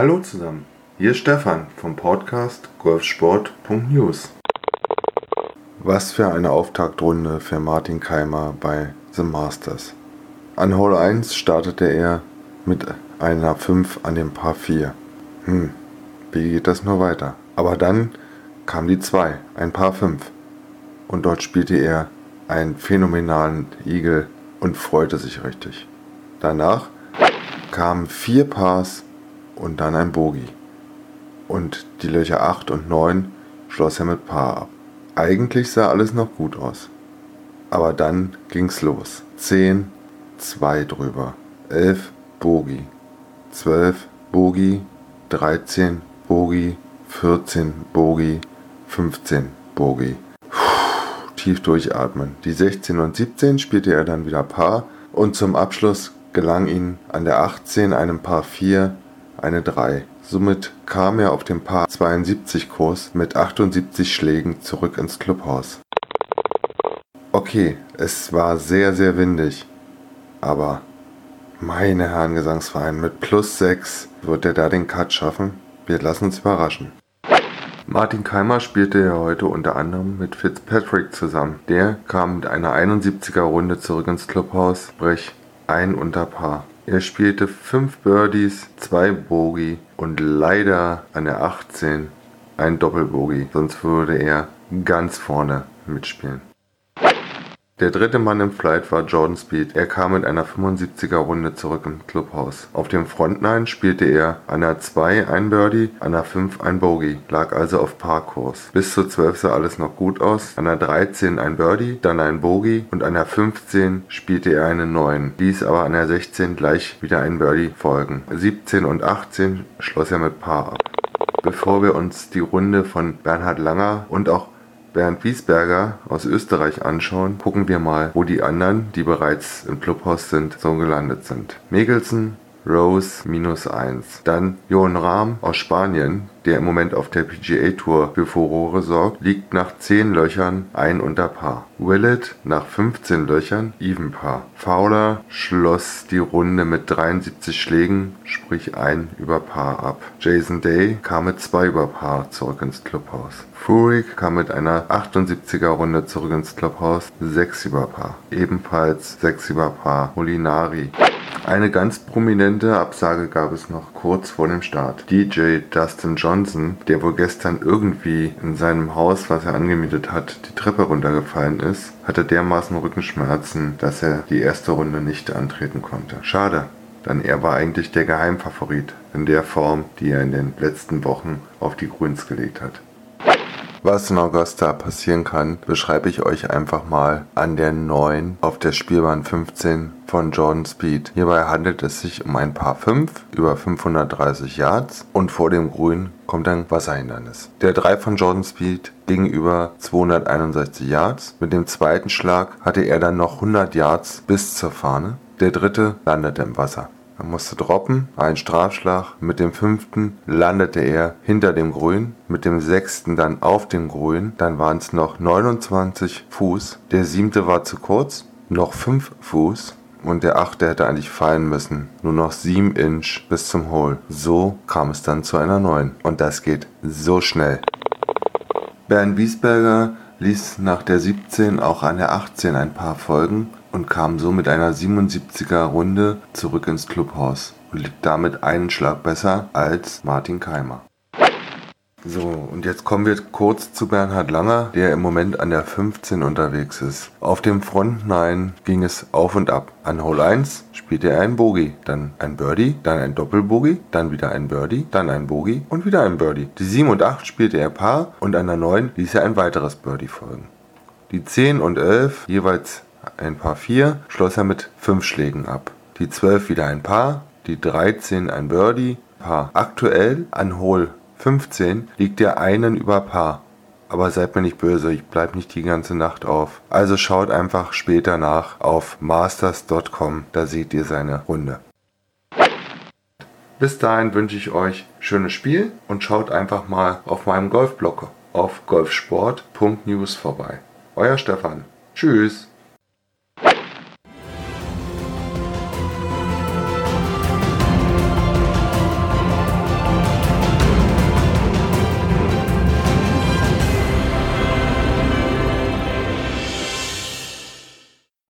Hallo zusammen, hier ist Stefan vom Podcast Golfsport.news. Was für eine Auftaktrunde für Martin Keimer bei The Masters. An Hole 1 startete er mit einer 5 an dem Paar 4. Hm, wie geht das nur weiter? Aber dann kam die 2, ein Paar 5. Und dort spielte er einen phänomenalen Igel und freute sich richtig. Danach kamen vier Pars und dann ein Bogie. Und die Löcher 8 und 9 schloss er mit Paar ab. Eigentlich sah alles noch gut aus. Aber dann ging's los. 10, 2 drüber. 11, Bogie. 12, Bogie. 13, Bogie. 14, Bogie. 15, Bogie. Tief durchatmen. Die 16 und 17 spielte er dann wieder Paar und zum Abschluss gelang ihm an der 18 einem Paar 4 eine 3. Somit kam er auf dem Paar 72 Kurs mit 78 Schlägen zurück ins Clubhaus. Okay, es war sehr, sehr windig, aber meine Herren Gesangsverein, mit plus 6 wird er da den Cut schaffen. Wir lassen uns überraschen. Martin Keimer spielte ja heute unter anderem mit Fitzpatrick zusammen. Der kam mit einer 71er Runde zurück ins Clubhaus, sprich ein unter Paar. Er spielte 5 Birdies, 2 Bogey und leider an der 18 ein Doppelbogey, sonst würde er ganz vorne mitspielen. Der dritte Mann im Flight war Jordan Speed. Er kam mit einer 75er Runde zurück im Clubhaus. Auf dem Frontline spielte er an der 2 ein Birdie, an der 5 ein Bogey, lag also auf Parkurs. Bis zur 12 sah alles noch gut aus. An der 13 ein Birdie, dann ein Bogey und an der 15 spielte er eine 9, ließ aber an der 16 gleich wieder ein Birdie folgen. 17 und 18 schloss er mit Paar ab. Bevor wir uns die Runde von Bernhard Langer und auch Bernd Wiesberger aus Österreich anschauen, gucken wir mal, wo die anderen, die bereits im Clubhaus sind, so gelandet sind. Mickelson Rose minus 1. Dann Johan Rahm aus Spanien, der im Moment auf der PGA Tour für Furore sorgt, liegt nach 10 Löchern ein unter Paar. Willett nach 15 Löchern even Paar. Fowler schloss die Runde mit 73 Schlägen, sprich ein über Paar ab. Jason Day kam mit 2 über Paar zurück ins Clubhaus. Furyk kam mit einer 78er Runde zurück ins Clubhaus, 6 über Paar. Ebenfalls 6 über Paar. Molinari eine ganz prominente Absage gab es noch kurz vor dem Start. DJ Dustin Johnson, der wohl gestern irgendwie in seinem Haus, was er angemietet hat, die Treppe runtergefallen ist, hatte dermaßen Rückenschmerzen, dass er die erste Runde nicht antreten konnte. Schade, denn er war eigentlich der Geheimfavorit in der Form, die er in den letzten Wochen auf die Grüns gelegt hat. Was in Augusta passieren kann, beschreibe ich euch einfach mal an der 9 auf der Spielbahn 15 von Jordan Speed. Hierbei handelt es sich um ein Paar 5 über 530 Yards und vor dem Grün kommt ein Wasserhindernis. Der 3 von Jordan Speed ging über 261 Yards. Mit dem zweiten Schlag hatte er dann noch 100 Yards bis zur Fahne. Der dritte landete im Wasser. Er musste droppen, ein Strafschlag. Mit dem fünften landete er hinter dem Grün, mit dem sechsten dann auf dem Grün. Dann waren es noch 29 Fuß. Der siebte war zu kurz, noch 5 Fuß. Und der achte hätte eigentlich fallen müssen. Nur noch 7 Inch bis zum Hole. So kam es dann zu einer neuen. Und das geht so schnell. Bernd Wiesberger ließ nach der 17 auch an der 18 ein paar folgen und kam so mit einer 77er Runde zurück ins Clubhaus und liegt damit einen Schlag besser als Martin Keimer. So, und jetzt kommen wir kurz zu Bernhard Langer, der im Moment an der 15 unterwegs ist. Auf dem Front 9 ging es auf und ab. An Hole 1 spielte er ein Bogey, dann ein Birdie, dann ein Doppelbogey, dann wieder ein Birdie, dann ein Bogey und wieder ein Birdie. Die 7 und 8 spielte er Paar und an der 9 ließ er ein weiteres Birdie folgen. Die 10 und 11 jeweils ein Paar 4 schloss er mit 5 Schlägen ab. Die 12 wieder ein Paar, die 13 ein Birdie, Paar. Aktuell an Hole 15 liegt er einen über Paar. Aber seid mir nicht böse, ich bleibe nicht die ganze Nacht auf. Also schaut einfach später nach auf masters.com, da seht ihr seine Runde. Bis dahin wünsche ich euch schönes Spiel und schaut einfach mal auf meinem Golfblog auf golfsport.news vorbei. Euer Stefan. Tschüss.